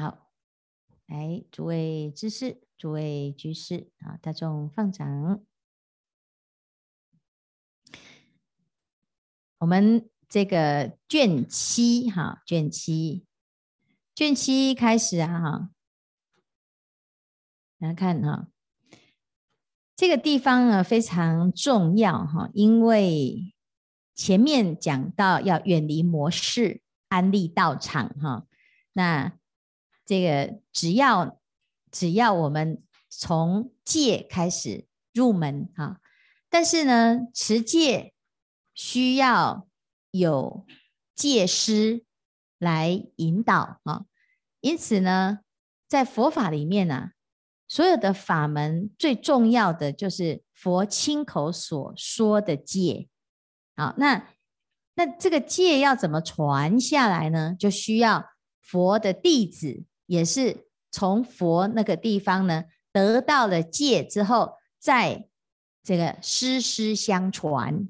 好，来，诸位知识，诸位居士啊，大众放掌。我们这个卷七哈，卷七，卷七开始啊哈，来看哈，这个地方呢非常重要哈，因为前面讲到要远离模式，安利道场哈，那这个只要只要我们从戒开始入门哈，但是呢持戒。需要有戒师来引导啊，因此呢，在佛法里面呢，所有的法门最重要的就是佛亲口所说的戒啊。那那这个戒要怎么传下来呢？就需要佛的弟子，也是从佛那个地方呢得到了戒之后，在这个师师相传。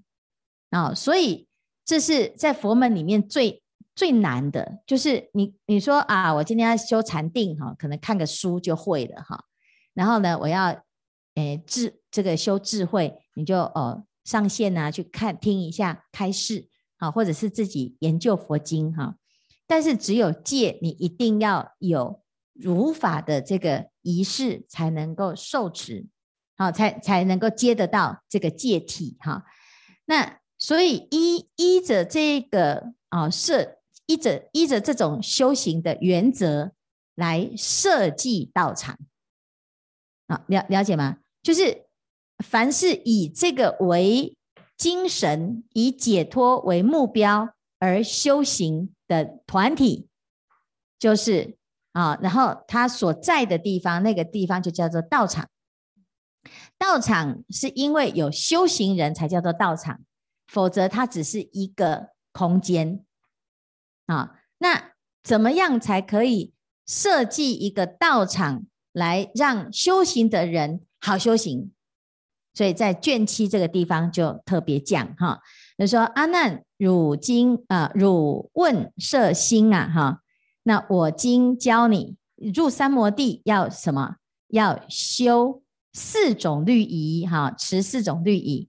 啊、所以这是在佛门里面最最难的，就是你你说啊，我今天要修禅定哈，可能看个书就会了哈。然后呢，我要诶智这个修智慧，你就哦上线啊去看听一下开示啊，或者是自己研究佛经哈。但是只有戒，你一定要有如法的这个仪式才能够受持，好才才能够接得到这个戒体哈。那所以依依着这个啊设依着依着这种修行的原则来设计道场啊，了了解吗？就是凡是以这个为精神，以解脱为目标而修行的团体，就是啊，然后他所在的地方，那个地方就叫做道场。道场是因为有修行人才叫做道场。否则，它只是一个空间啊。那怎么样才可以设计一个道场来让修行的人好修行？所以在卷七这个地方就特别讲哈，就说阿难，汝今啊，汝问摄心啊哈。那我今教你入三摩地要什么？要修四种律仪哈，持四种律仪。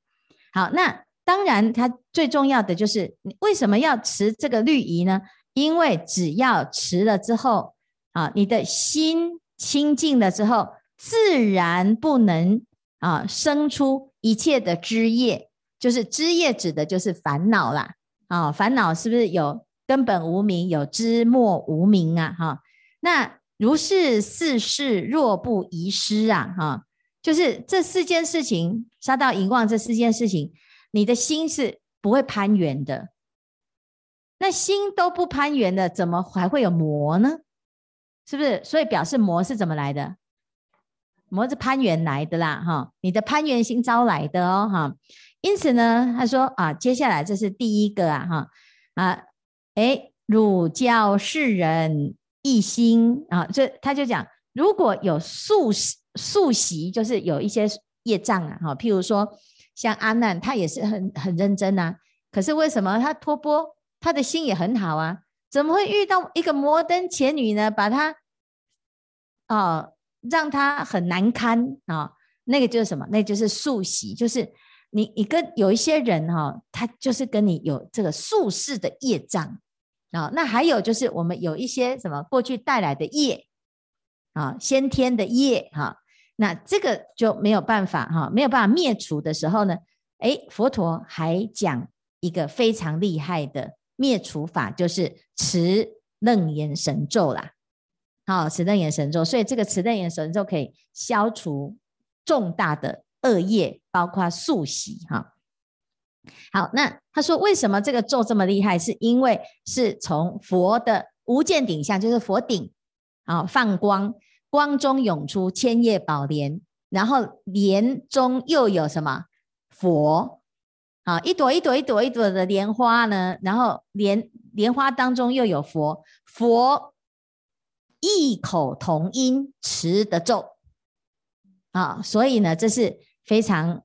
好，那。当然，它最重要的就是为什么要持这个律仪呢？因为只要持了之后，啊，你的心清净了之后，自然不能啊生出一切的枝叶，就是枝叶指的就是烦恼啦。啊，烦恼是不是有根本无明，有枝末无明啊？哈，那如是四事若不遗失啊，哈，就是这四件事情，杀盗淫妄这四件事情。你的心是不会攀缘的，那心都不攀缘的，怎么还会有魔呢？是不是？所以表示魔是怎么来的？魔是攀缘来的啦，哈！你的攀缘心招来的哦，哈！因此呢，他说啊，接下来这是第一个啊，哈啊，诶，汝教世人一心啊，这他就讲，如果有宿宿习，就是有一些业障啊，哈，譬如说。像阿难，他也是很很认真啊。可是为什么他托钵，他的心也很好啊？怎么会遇到一个摩登伽女呢？把他啊，让他很难堪啊、那个就是什么？那、就是宿习，就是你你跟有一些人哈、他就是跟你有这个宿世的业障啊、那还有就是我们有一些什么过去带来的业啊、先天的业哈。那这个就没有办法哈，没有办法灭除的时候呢，哎，佛陀还讲一个非常厉害的灭除法，就是持楞严神咒啦。好，持楞严神咒，所以这个持楞严神咒可以消除重大的恶业，包括宿习哈。好，那他说为什么这个咒这么厉害？是因为是从佛的无间顶相，就是佛顶啊放光。光中涌出千叶宝莲，然后莲中又有什么佛？啊，一朵一朵一朵一朵的莲花呢？然后莲莲花当中又有佛，佛异口同音持的咒啊，所以呢，这是非常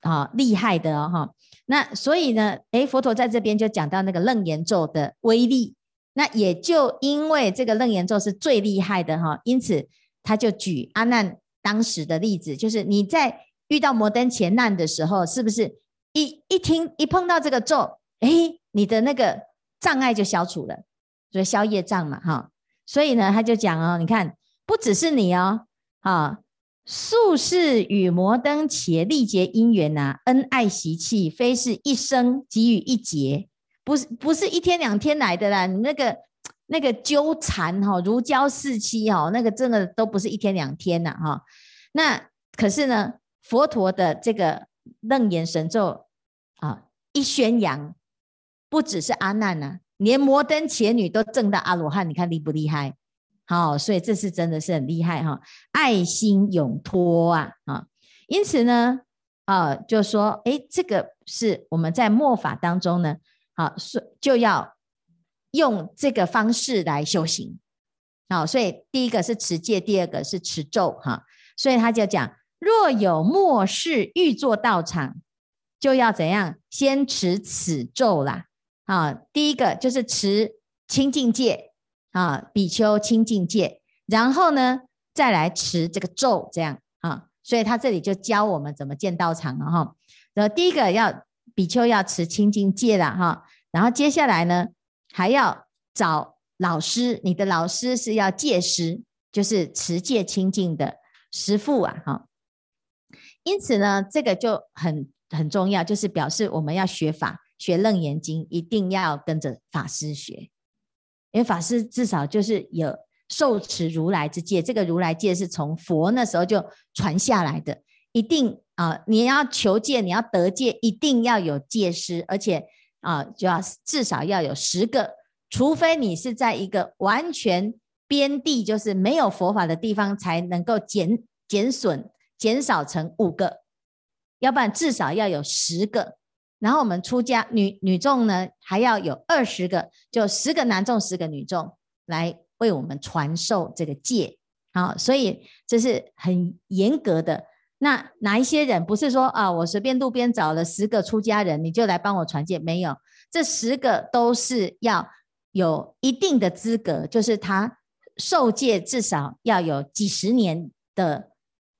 啊厉害的哈、那所以呢，诶，佛陀在这边就讲到那个楞严咒的威力。那也就因为这个楞严咒是最厉害的哈，因此他就举阿难当时的例子，就是你在遇到摩登伽难的时候，是不是一一听一碰到这个咒，哎，你的那个障碍就消除了，所以消业障嘛哈。所以呢，他就讲哦，你看不只是你哦，啊，宿世与摩登伽历劫因缘呐，恩爱习气，非是一生给予一劫。不是不是一天两天来的啦，你那个那个纠缠哈，如胶似漆哈，那个真的都不是一天两天呐哈。那可是呢，佛陀的这个楞严神咒啊，一宣扬，不只是阿难呐，连摩登伽女都证到阿罗汉，你看厉不厉害？好，所以这是真的是很厉害哈，爱心永托啊啊，因此呢啊，就说哎，这个是我们在末法当中呢。好，所就要用这个方式来修行。好，所以第一个是持戒，第二个是持咒。哈，所以他就讲：若有末世欲作道场，就要怎样？先持此咒啦。啊，第一个就是持清净戒啊，比丘清净戒，然后呢，再来持这个咒，这样啊。所以他这里就教我们怎么建道场了哈。然后第一个要。比丘要持清净戒了哈，然后接下来呢，还要找老师，你的老师是要戒师，就是持戒清净的师父啊哈。因此呢，这个就很很重要，就是表示我们要学法，学楞严经，一定要跟着法师学，因为法师至少就是有受持如来之戒，这个如来戒是从佛那时候就传下来的，一定。啊，你要求戒，你要得戒，一定要有戒师，而且啊，就要至少要有十个，除非你是在一个完全边地，就是没有佛法的地方，才能够减减损减少成五个，要不然至少要有十个。然后我们出家女女众呢，还要有二十个，就十个男众，十个女众来为我们传授这个戒。好，所以这是很严格的。那哪一些人不是说啊，我随便路边找了十个出家人，你就来帮我传戒？没有，这十个都是要有一定的资格，就是他受戒至少要有几十年的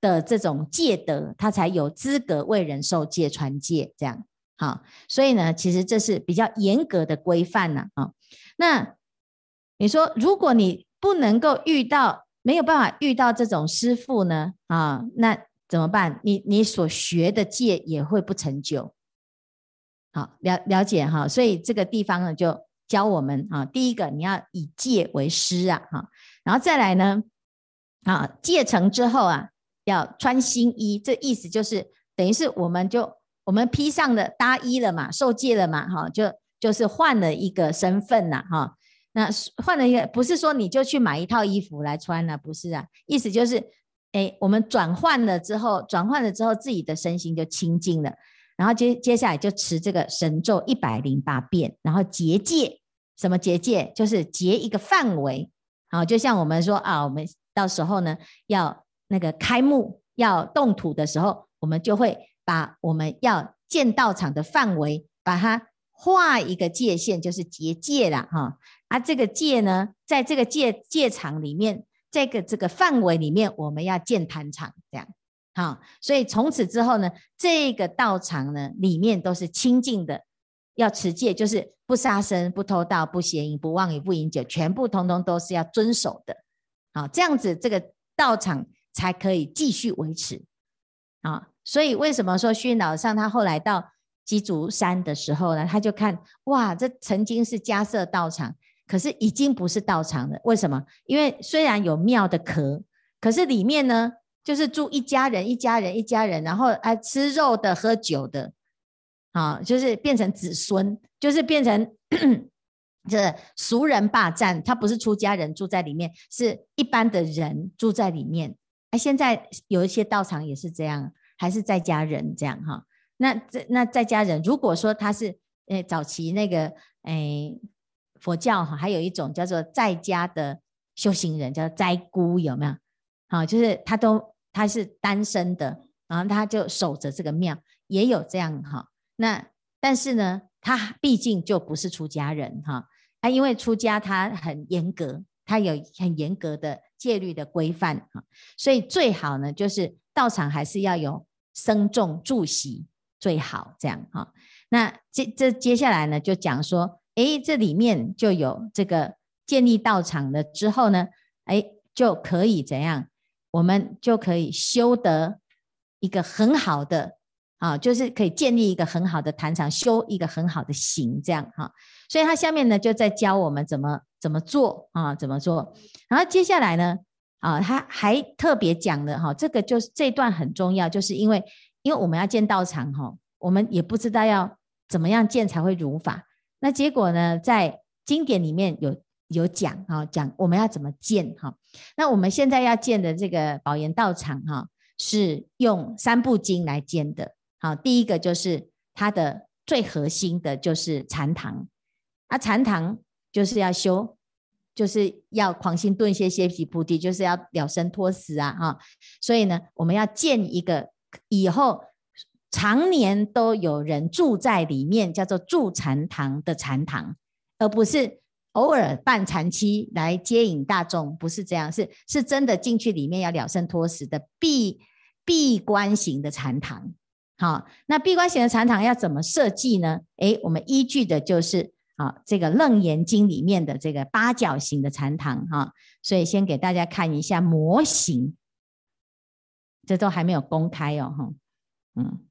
的这种戒德，他才有资格为人受戒传戒。这样好，所以呢，其实这是比较严格的规范呢。啊，那你说，如果你不能够遇到，没有办法遇到这种师傅呢？啊，那。怎么办？你你所学的戒也会不成就。好，了了解哈，所以这个地方呢，就教我们啊，第一个你要以戒为师啊，哈，然后再来呢，啊，戒成之后啊，要穿新衣，这意思就是等于是我们就我们披上了搭衣了嘛，受戒了嘛，哈，就就是换了一个身份呐，哈，那换了一个，不是说你就去买一套衣服来穿了，不是啊，意思就是。哎，我们转换了之后，转换了之后，自己的身心就清净了。然后接接下来就持这个神咒一百零八遍，然后结界，什么结界？就是结一个范围。好，就像我们说啊，我们到时候呢要那个开幕要动土的时候，我们就会把我们要建道场的范围，把它画一个界限，就是结界了哈。啊，这个界呢，在这个界界场里面。这个这个范围里面，我们要建坛场，这样好。所以从此之后呢，这个道场呢里面都是清净的，要持戒，就是不杀生、不偷盗、不邪淫、不妄语、不饮酒，全部通通都是要遵守的。好，这样子这个道场才可以继续维持。啊，所以为什么说虚云老和尚他后来到鸡足山的时候呢，他就看哇，这曾经是迦叶道场。可是已经不是道场了，为什么？因为虽然有庙的壳，可是里面呢，就是住一家人，一家人，一家人，然后爱吃肉的、喝酒的，啊，就是变成子孙，就是变成 这俗人霸占。他不是出家人住在里面，是一般的人住在里面。哎，现在有一些道场也是这样，还是在家人这样哈。那这那在家人，如果说他是诶早期那个诶。佛教哈，还有一种叫做在家的修行人，叫斋姑，有没有？好，就是他都他是单身的，然后他就守着这个庙，也有这样哈。那但是呢，他毕竟就不是出家人哈，他，因为出家他很严格，他有很严格的戒律的规范哈，所以最好呢就是道场还是要有僧众助席最好这样哈。那这这接下来呢就讲说，哎，这里面就有这个建立道场了之后呢，哎，就可以怎样？我们就可以修得一个很好的啊，就是可以建立一个很好的坛场，修一个很好的行，这样哈。所以他下面呢就在教我们怎么怎么做啊，怎么做。然后接下来呢啊，他还特别讲了哈，这个就是这段很重要，就是因为因为我们要建道场哈，我们也不知道要怎么样建才会如法。那结果呢，在经典里面有。有讲哈，讲我们要怎么建哈。那我们现在要建的这个宝岩道场哈，是用三部经来建的。好，第一个就是它的最核心的就是禅堂。啊，禅堂就是要修，就是要狂心顿歇歇息菩提，就是要了生脱死啊哈。所以呢，我们要建一个以后常年都有人住在里面，叫做住禅堂的禅堂，而不是。偶尔办禅期来接引大众，不是这样，是是真的进去里面要了生脱死的闭闭关型的禅堂。好，那闭关型的禅堂要怎么设计呢？诶，我们依据的就是啊这个《楞严经》里面的这个八角形的禅堂哈。所以先给大家看一下模型，这都还没有公开哦哈。嗯，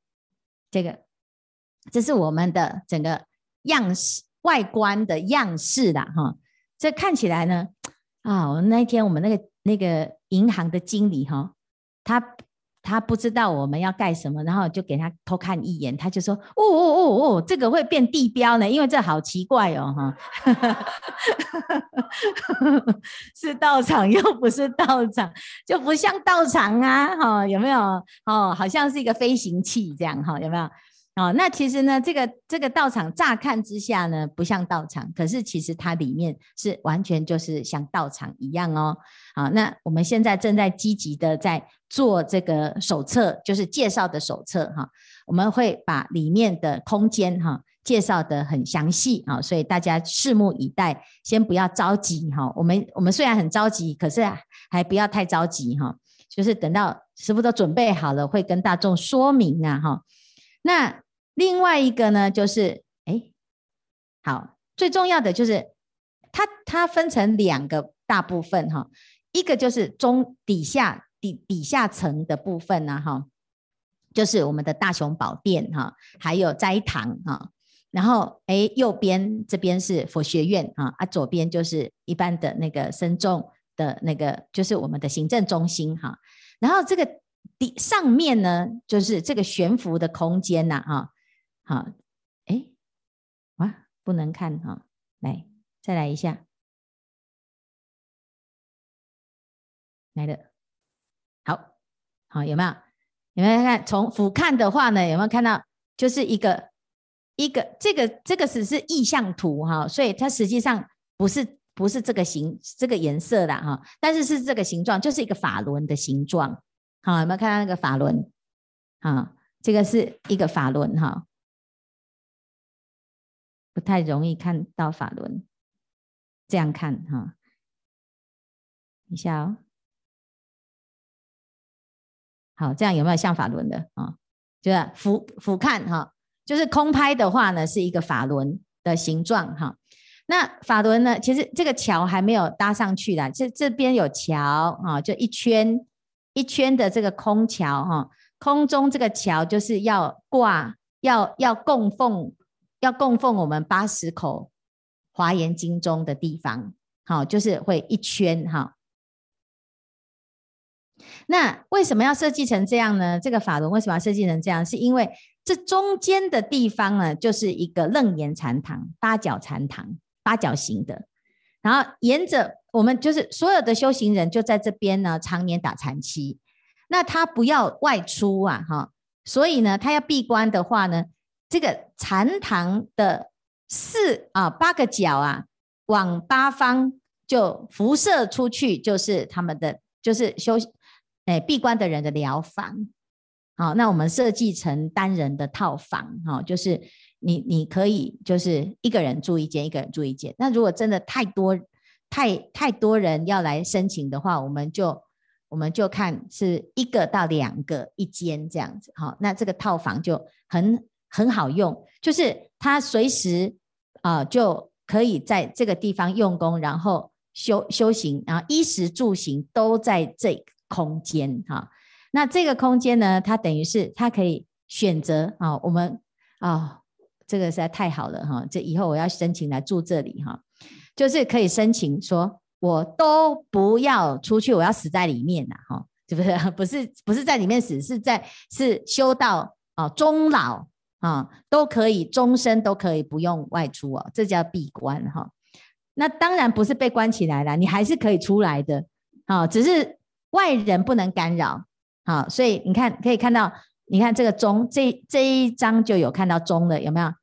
这个这是我们的整个样式。外观的样式啦，哈，这看起来呢，啊，我那一天我们那个那个银行的经理哈，他他不知道我们要盖什么，然后就给他偷看一眼，他就说，哦哦哦哦，这个会变地标呢，因为这好奇怪哦，哈，是道场又不是道场，就不像道场啊，哈，有没有？哦，好像是一个飞行器这样，哈，有没有？哦，那其实呢，这个这个道场乍看之下呢，不像道场，可是其实它里面是完全就是像道场一样哦。好，那我们现在正在积极的在做这个手册，就是介绍的手册哈。我们会把里面的空间哈介绍得很详细啊，所以大家拭目以待，先不要着急哈。我们我们虽然很着急，可是还不要太着急哈，就是等到师傅都准备好了，会跟大众说明啊哈。那另外一个呢，就是哎，好，最重要的就是它它分成两个大部分哈，一个就是中底下底底下层的部分呢哈，就是我们的大雄宝殿哈，还有斋堂哈，然后哎右边这边是佛学院啊啊，左边就是一般的那个僧众的那个，就是我们的行政中心哈，然后这个。底上面呢，就是这个悬浮的空间呐，哈，好，哎，哇，不能看哈，来，再来一下，来了，好，有没有？有没有看？从俯瞰的话呢，有没有看到？就是一个一个这个这个只是意象图哈，所以它实际上不是不是这个形这个颜色的哈，但是是这个形状，就是一个法轮的形状。好，有没有看到那个法轮？好，这个是一个法轮哈，不太容易看到法轮。这样看哈，一下哦。好，这样有没有像法轮的啊？就是俯俯瞰哈，就是空拍的话呢，是一个法轮的形状哈。那法轮呢，其实这个桥还没有搭上去的，这这边有桥啊，就一圈。一圈的这个空桥哈，空中这个桥就是要挂，要要供奉，要供奉我们八十口华严经中的地方，好，就是会一圈哈。那为什么要设计成这样呢？这个法轮为什么要设计成这样？是因为这中间的地方呢，就是一个楞严禅堂，八角禅堂，八角形的，然后沿着。我们就是所有的修行人就在这边呢，常年打禅期。那他不要外出啊，哈，所以呢，他要闭关的话呢，这个禅堂的四啊八个角啊，往八方就辐射出去，就是他们的就是修哎闭关的人的疗房。好，那我们设计成单人的套房，哈，就是你你可以就是一个人住一间，一个人住一间。那如果真的太多太太多人要来申请的话，我们就我们就看是一个到两个一间这样子。好，那这个套房就很很好用，就是他随时啊、就可以在这个地方用功，然后修修行，然后衣食住行都在这个空间哈。那这个空间呢，它等于是它可以选择啊，我们啊，这个实在太好了哈！这以后我要申请来住这里哈，就是可以申请说，我都不要出去，我要死在里面呐哈，是不是？不是不是在里面死，是在是修到啊终老啊都可以，终身都可以不用外出哦，这叫闭关哈。那当然不是被关起来了，你还是可以出来的啊，只是外人不能干扰。好，所以你看，可以看到，你看这个钟，这这一张就有看到钟了，有没有？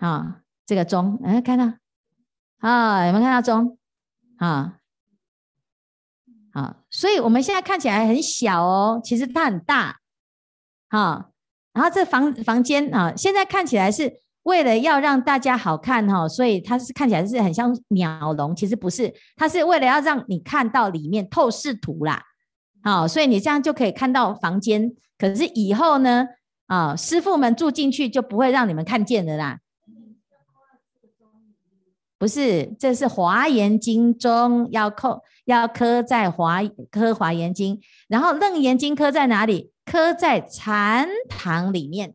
啊，这个钟，哎，看到，啊，有没有看到钟？啊，好，所以我们现在看起来很小哦，其实它很大，好，然后这房房间啊，现在看起来是为了要让大家好看哈，所以它是看起来是很像鸟笼，其实不是，它是为了要让你看到里面透视图啦。哦，所以你这样就可以看到房间。可是以后呢，啊，师傅们住进去就不会让你们看见的啦。不是，这是华严经中要刻，要刻在华刻华严经，然后楞严经刻在哪里？刻在禅堂里面。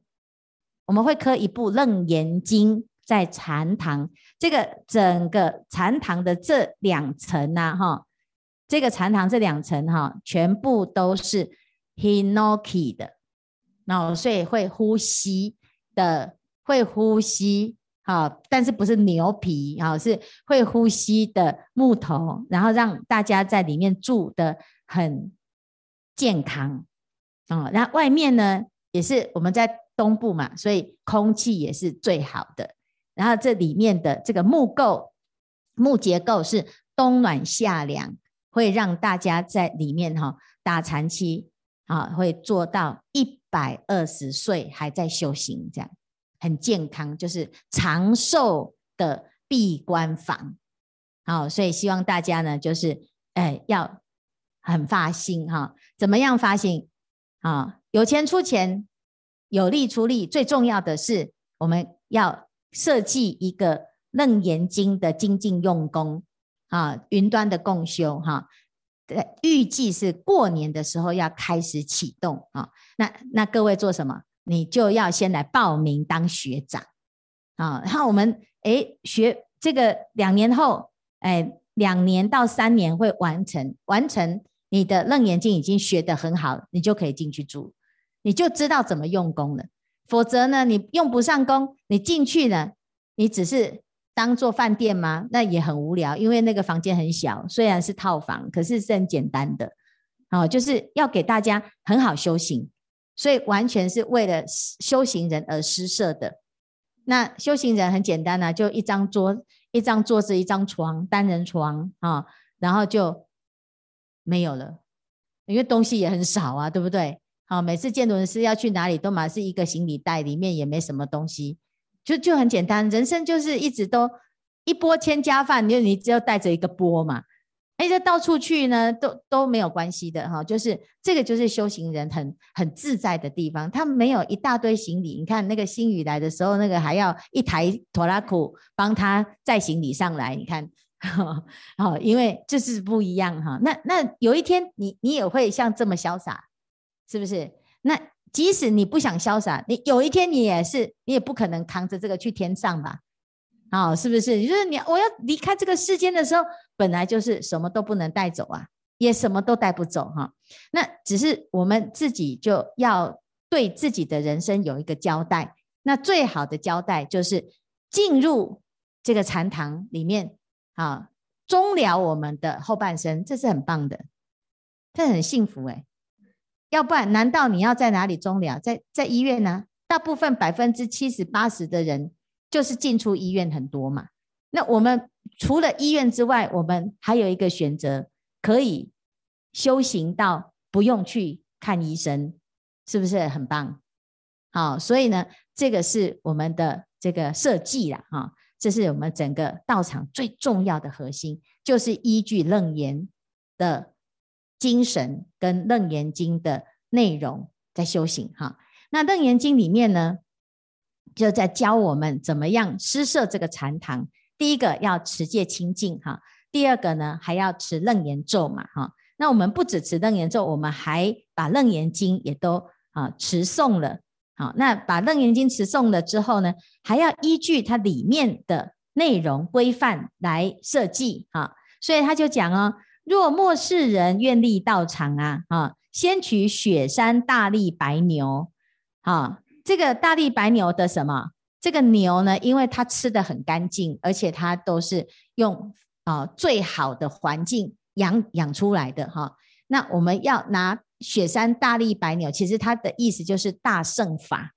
我们会刻一部楞严经在禅堂，这个整个禅堂的这两层呐，哈。这个禅堂这两层哈，全部都是 Hinoki 的，那所以会呼吸的，会呼吸哈，但是不是牛皮啊，是会呼吸的木头，然后让大家在里面住的很健康啊。然后外面呢，也是我们在东部嘛，所以空气也是最好的。然后这里面的这个木构木结构是冬暖夏凉。会让大家在里面哈打禅期啊，会做到一百二十岁还在修行，这样很健康，就是长寿的闭关房。好，所以希望大家呢，就是哎要很发心哈，怎么样发心啊？有钱出钱，有力出力，最重要的是我们要设计一个楞严经的精进用功。啊，云端的共修哈，呃，预计是过年的时候要开始启动啊。那那各位做什么？你就要先来报名当学长啊。然后我们哎学这个两年后，哎两年到三年会完成，完成你的楞严经已经学得很好，你就可以进去住，你就知道怎么用功了。否则呢，你用不上功，你进去呢，你只是。当做饭店吗？那也很无聊，因为那个房间很小，虽然是套房，可是是很简单的。哦，就是要给大家很好修行，所以完全是为了修行人而施设的。那修行人很简单啊，就一张桌、一张桌子、一张床，单人床啊，然后就没有了，因为东西也很少啊，对不对？好，每次见轮师要去哪里，都嘛是一个行李袋，里面也没什么东西。就就很简单，人生就是一直都一波千家饭，你你只有带着一个波嘛，哎，这到处去呢，都都没有关系的哈。就是这个就是修行人很很自在的地方，他没有一大堆行李。你看那个星宇来的时候，那个还要一台拖拉库帮他载行李上来。你看，好，因为这是不一样哈。那那有一天你你也会像这么潇洒，是不是？那。即使你不想潇洒，你有一天你也是，你也不可能扛着这个去天上吧？啊、是不是？就是你我要离开这个世间的时候，本来就是什么都不能带走啊，也什么都带不走哈、那只是我们自己就要对自己的人生有一个交代。那最好的交代就是进入这个禅堂里面啊，终了我们的后半生，这是很棒的，这很幸福哎。要不然，难道你要在哪里终了？在在医院呢？大部分百分之七十八十的人就是进出医院很多嘛。那我们除了医院之外，我们还有一个选择，可以修行到不用去看医生，是不是很棒？好，所以呢，这个是我们的这个设计啦，哈，这是我们整个道场最重要的核心，就是依据楞严的精神跟楞严经的内容在修行哈。那楞严经里面呢，就在教我们怎么样施设这个禅堂。第一个要持戒清净哈，第二个呢还要持楞严咒嘛哈。那我们不只持楞严咒，我们还把楞严经也都啊持诵了。好，那把楞严经持诵了之后呢，还要依据它里面的内容规范来设计哈。所以他就讲哦，若末世人愿力道场啊，啊，先取雪山大力白牛，啊，这个大力白牛的什么？这个牛呢，因为它吃得很干净，而且它都是用啊最好的环境养养出来的哈。那我们要拿。雪山大力白牛，其实它的意思就是大圣法。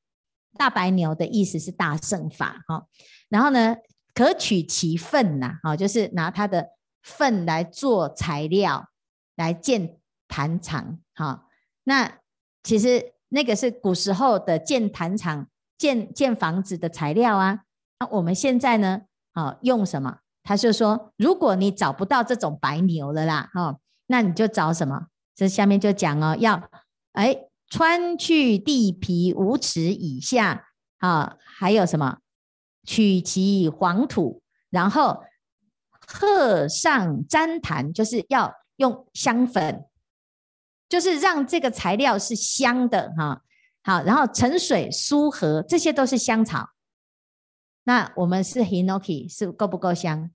大白牛的意思是大圣法，哈。然后呢，可取其粪呐，哈，就是拿它的粪来做材料来建坛场，哈。那其实那个是古时候的建坛场、建建房子的材料啊。那我们现在呢，啊，用什么？他就说，如果你找不到这种白牛了啦，哈，那你就找什么？这下面就讲哦，要哎穿去地皮五尺以下啊，还有什么取其黄土，然后鹤上粘檀，就是要用香粉，就是让这个材料是香的哈。好，然后沉水苏合，这些都是香草。那我们是 Hinoki 是够不够香？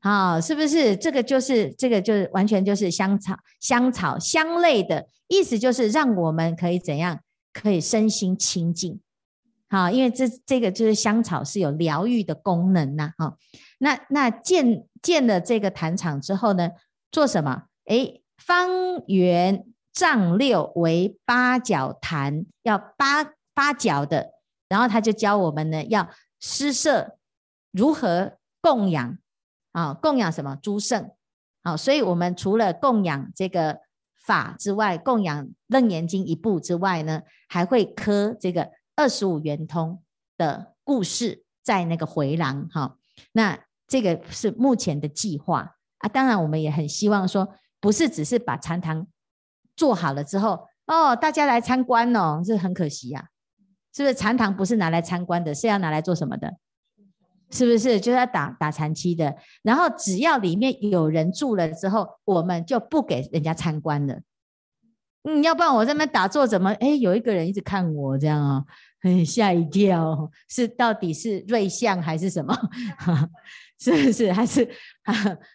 啊、哦，是不是这个就是这个就是完全就是香草香草香类的意思，就是让我们可以怎样可以身心清净。好，因为这这个就是香草是有疗愈的功能呐。哈，那那建建了这个坛场之后呢，做什么？诶，方圆丈六为八角坛，要八八角的。然后他就教我们呢，要施设如何供养。啊，供养什么诸圣？啊，所以我们除了供养这个法之外，供养楞严经一部之外呢，还会刻这个二十五圆通的故事在那个回廊。哈，那这个是目前的计划啊。当然，我们也很希望说，不是只是把禅堂做好了之后，哦，大家来参观哦，这很可惜呀，是不是？禅堂不是拿来参观的，是要拿来做什么的？是不是就是要打打禅七的？然后只要里面有人住了之后，我们就不给人家参观了。嗯，要不然我在那边打坐，怎么哎有一个人一直看我这样啊、很吓一跳，是到底是瑞相还是什么？是不是？还是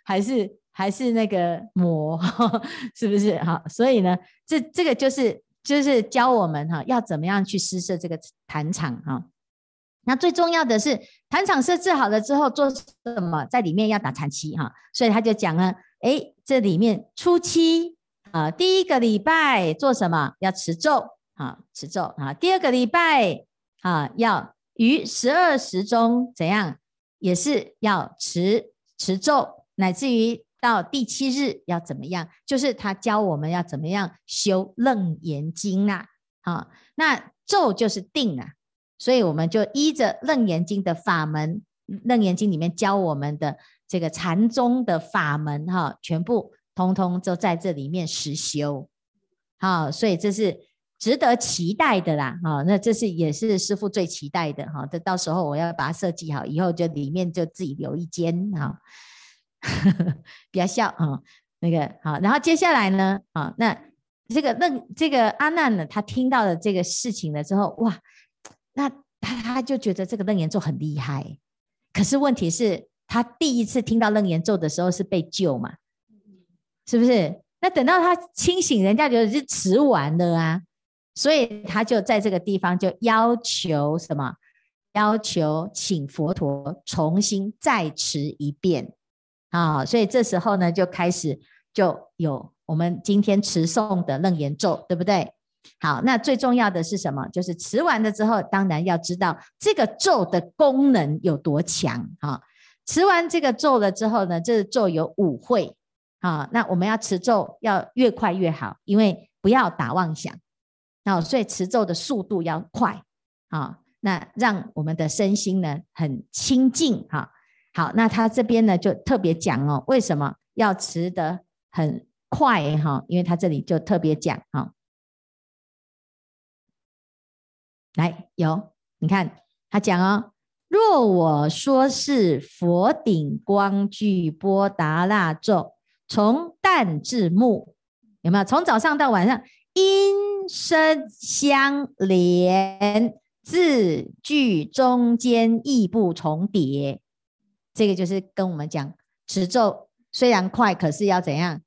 还是还是那个魔？是不是？好，所以呢，这这个就是就是教我们哈，要怎么样去施设这个坛场哈。那最重要的是，坛场设置好了之后做什么？在里面要打禅七哈，所以他就讲了，哎，这里面初期啊，第一个礼拜做什么？要持咒啊，持咒啊。第二个礼拜啊，要于十二时中怎样？也是要持持咒，乃至于到第七日要怎么样？就是他教我们要怎么样修楞严经啊。好，那咒就是定啊。所以我们就依着《楞严经》的法门，《楞严经》里面教我们的这个禅宗的法门，哈，全部通通都在这里面实修，好，所以这是值得期待的啦，哈，那这是也是师傅最期待的，哈，这到时候我要把它设计好，以后就里面就自己留一间，哈，不要笑啊，那个好，然后接下来呢，啊，那这个那这个阿难呢，他听到了这个事情了之后，哇！那他他就觉得这个楞严咒很厉害，可是问题是，他第一次听到楞严咒的时候是被救嘛，是不是？那等到他清醒，人家觉得是迟完了啊，所以他就在这个地方就要求什么？要求请佛陀重新再持一遍啊，所以这时候呢，就开始就有我们今天持诵的楞严咒，对不对？好，那最重要的是什么？就是持完了之后，当然要知道这个咒的功能有多强。哈，持完这个咒了之后呢，这个咒有五会。啊，那我们要持咒要越快越好，因为不要打妄想。啊，所以持咒的速度要快。啊，那让我们的身心呢很清净哈。好，那他这边呢就特别讲哦，为什么要持得很快哈？因为他这里就特别讲哈。来，有你看他讲哦，若我说是佛顶光具波达那咒，从旦至暮，有没有？从早上到晚上，音声相连，字句中间亦不重叠。这个就是跟我们讲持咒虽然快，可是要怎样？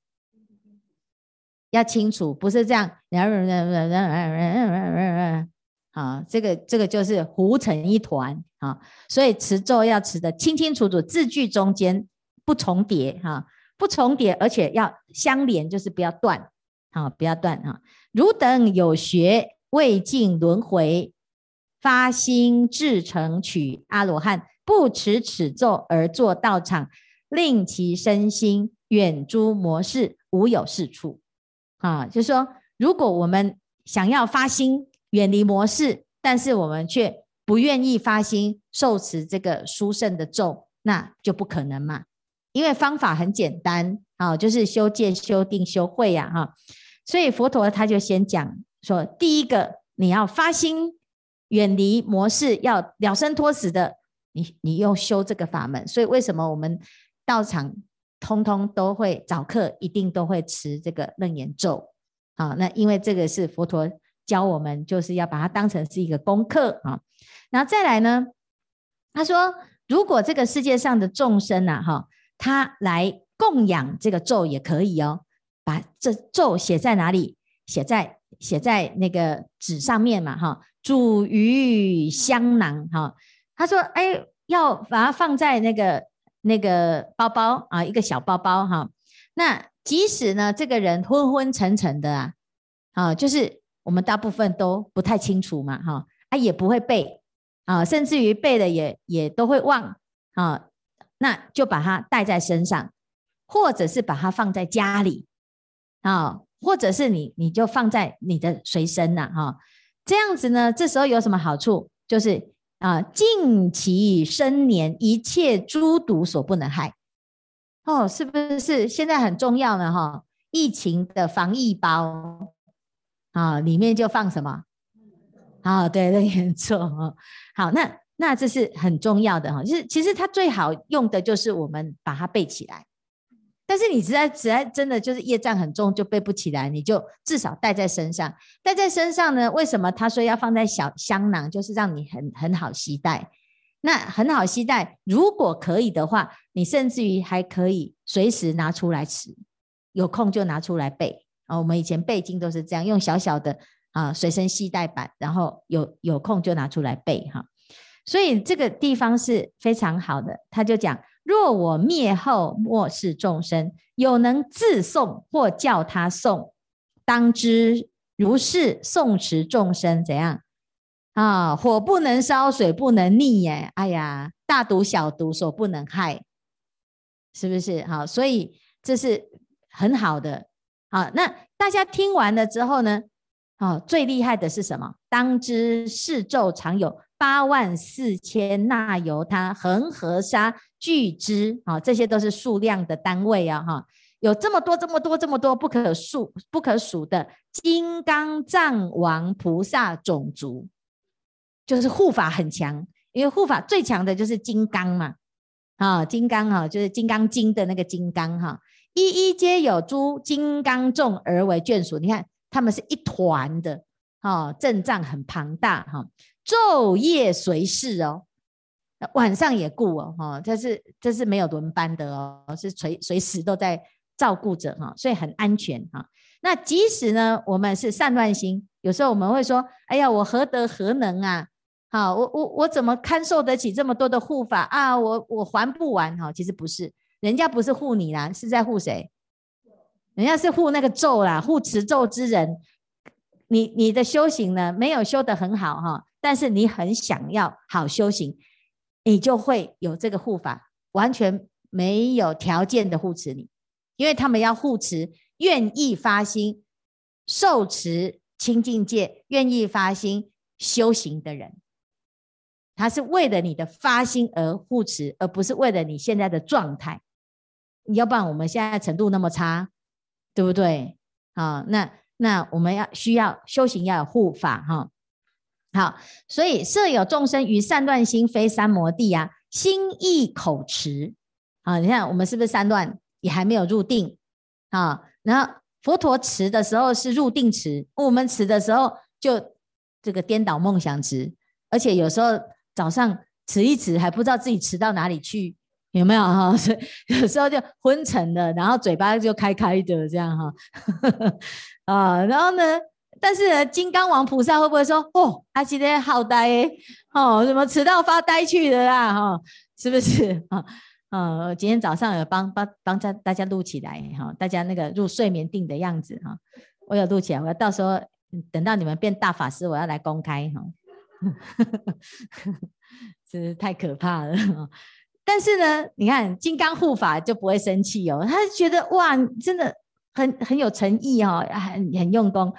要清楚，不是这样。啊，这个这个就是糊成一团啊。所以持咒要持得清清楚楚，字句中间不重叠哈，不重叠，而且要相连，就是不要断啊，不要断啊。汝等有学未尽轮回，发心至成取阿罗汉。不持此咒而作道场，令其身心远诸魔事，无有是处。啊，就是说，如果我们想要发心远离魔事，但是我们却不愿意发心受持这个殊胜的咒，那就不可能嘛。因为方法很简单，啊，就是修戒、修定、修慧呀，哈。所以佛陀他就先讲说，第一个你要发心远离模式，要了生脱死的。你你用修这个法门，所以为什么我们道场通通都会早课，一定都会持这个楞严咒？啊，那因为这个是佛陀教我们，就是要把它当成是一个功课啊。然后再来呢，他说，如果这个世界上的众生呐，哈，他来供养这个咒也可以哦，把这咒写在哪里？写在写在那个纸上面嘛，哈，煮于香囊，哈。他说：“哎，要把它放在那个那个包包啊，一个小包包哈。那即使呢，这个人昏昏沉沉的啊，啊，就是我们大部分都不太清楚嘛，哈，啊，也不会背啊，甚至于背了也也都会忘啊。那就把它带在身上，或者是把它放在家里啊，或者是你你就放在你的随身呐，哈。这样子呢，这时候有什么好处？就是。”啊，尽其生年，一切诸毒所不能害。哦，是不是现在很重要呢？哈，疫情的防疫包啊，里面就放什么？啊，对，那严重。好，那那这是很重要的哈，就是其实它最好用的就是我们把它背起来。但是你实在实在真的就是业障很重，就背不起来，你就至少带在身上。带在身上呢？为什么他说要放在小香囊？就是让你很很好携带。那很好携带，如果可以的话，你甚至于还可以随时拿出来吃，有空就拿出来背啊。我们以前背经都是这样，用小小的啊随身携带版，然后有有空就拿出来背哈。所以这个地方是非常好的，他就讲。若我灭后，末世众生有能自诵或叫他诵，当知如是诵持众生怎样啊？火不能烧，水不能溺耶！哎呀，大毒小毒所不能害，是不是？好，所以这是很好的。好，那大家听完了之后呢？哦，最厉害的是什么？当知世咒常有。八万四千那由他恒河沙俱之啊，这些都是数量的单位啊，哈，有这么多、这么多、这么多不可数、不可数的金刚藏王菩萨种族，就是护法很强，因为护法最强的就是金刚嘛，啊，金刚哈，就是《金刚经》的那个金刚哈，一一皆有诸金刚众而为眷属，你看他们是一团的，哦，阵仗很庞大哈。昼夜随侍哦，晚上也顾哦，哈，这是这是没有轮班的哦，是随随时都在照顾着哈，所以很安全哈。那即使呢，我们是散乱心，有时候我们会说，哎呀，我何德何能啊？好，我我我怎么堪受得起这么多的护法啊？我我还不完哈。其实不是，人家不是护你啦，是在护谁？人家是护那个咒啦，护持咒之人。你你的修行呢，没有修得很好哈。但是你很想要好修行，你就会有这个护法，完全没有条件的护持你，因为他们要护持愿意发心受持清净戒、愿意发心修行的人，他是为了你的发心而护持，而不是为了你现在的状态。要不然我们现在程度那么差，对不对？啊，那那我们要需要修行要有护法哈。好，所以设有众生于善乱心，非三摩地啊，心意口持。啊，你看我们是不是三乱也还没有入定啊？然后佛陀持的时候是入定持，我们持的时候就这个颠倒梦想持，而且有时候早上持一持还不知道自己持到哪里去，有没有哈？所以有时候就昏沉了，然后嘴巴就开开的这样哈。啊，然后呢，但是金刚王菩萨会不会说哦，他今天好呆哦，怎么迟到发呆去的啦？哈，是不是啊？呃，今天早上有帮帮帮大大家录起来哈，大家那个入睡眠定的样子哈，我有录起来，我要到时候等到你们变大法师，我要来公开哈，真是太可怕了。但是呢，你看金刚护法就不会生气哦，他觉得哇，真的很很有诚意哦，很很用功。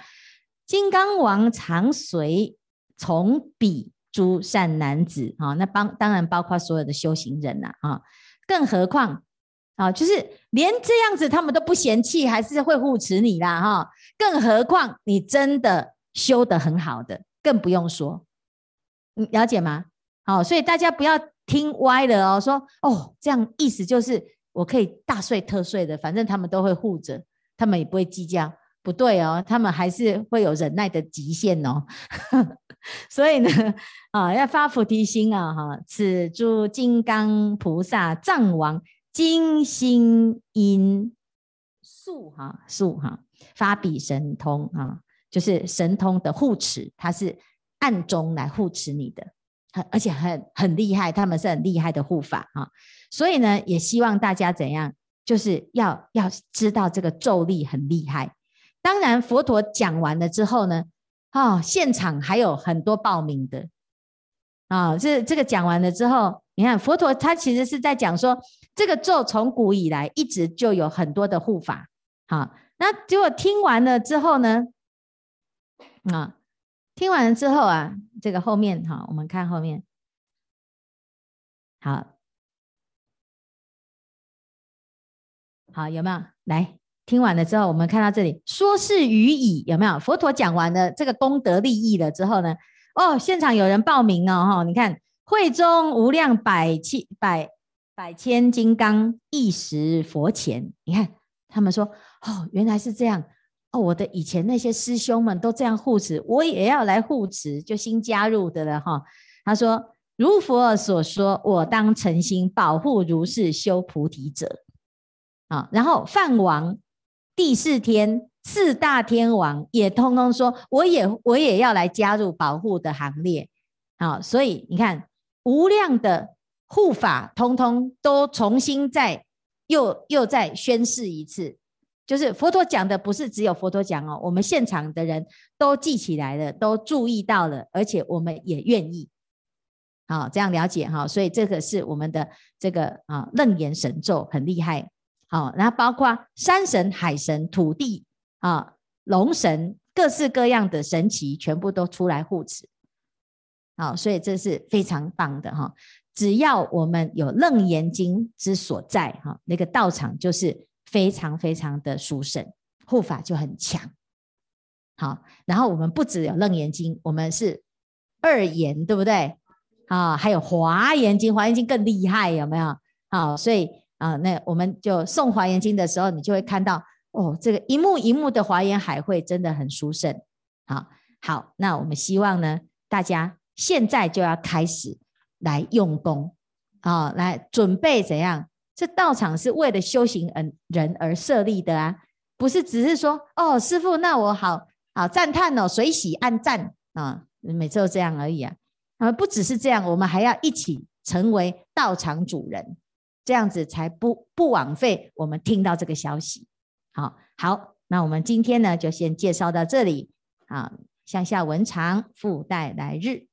金刚王常随从彼诸善男子啊，那帮当然包括所有的修行人呐啊。更何况，啊，就是连这样子他们都不嫌弃，还是会护持你啦，哈。更何况你真的修得很好的，更不用说，你了解吗？好，所以大家不要听歪了哦，说哦，这样意思就是我可以大睡特睡的，反正他们都会护着，他们也不会计较，不对哦，他们还是会有忍耐的极限哦。所以呢，啊，要发菩提心啊，哈！此诸金刚菩萨藏王金心因素哈素哈发彼神通啊，就是神通的护持，他是暗中来护持你的，很而且很很厉害，他们是很厉害的护法啊。所以呢，也希望大家怎样，就是要要知道这个咒力很厉害。当然，佛陀讲完了之后呢。哦，现场还有很多报名的啊、哦！这这个讲完了之后，你看佛陀他其实是在讲说，这个咒从古以来一直就有很多的护法。好、那结果听完了之后呢？啊、听完了之后啊，这个后面哈、我们看后面。好，好，有没有来？听完了之后，我们看到这里说是余已，有没有？佛陀讲完了这个功德利益了之后呢？哦，现场有人报名哦，哈！你看会中无量百千百百千金刚一时佛前，你看他们说哦，原来是这样哦，我的以前那些师兄们都这样护持，我也要来护持，就新加入的了哈。他说如佛所说，我当诚心保护如是修菩提者啊。然后梵王。第四天，四大天王也通通说，我也我也要来加入保护的行列。好，所以你看，无量的护法通通都重新再又又再宣誓一次，就是佛陀讲的不是只有佛陀讲哦，我们现场的人都记起来了，都注意到了，而且我们也愿意。好，这样了解哈，所以这个是我们的这个啊楞严神咒很厉害。好，然后包括山神、海神、土地啊、龙神，各式各样的神奇，全部都出来护持。好，所以这是非常棒的哈。只要我们有楞严经之所在，哈，那个道场就是非常非常的殊胜，护法就很强。好，然后我们不只有楞严经，我们是二言，对不对？啊，还有华严经，华严经更厉害，有没有？好，所以。啊，那我们就送华严经的时候，你就会看到哦，这个一幕一幕的华严海会真的很殊胜。好，好，那我们希望呢，大家现在就要开始来用功啊，来准备怎样？这道场是为了修行人而设立的啊，不是只是说哦，师傅，那我好好赞叹哦，随喜按赞啊，每次都这样而已啊。啊，不只是这样，我们还要一起成为道场主人。这样子才不不枉费我们听到这个消息。好，好，那我们今天呢就先介绍到这里。啊，向下文长，复带来日。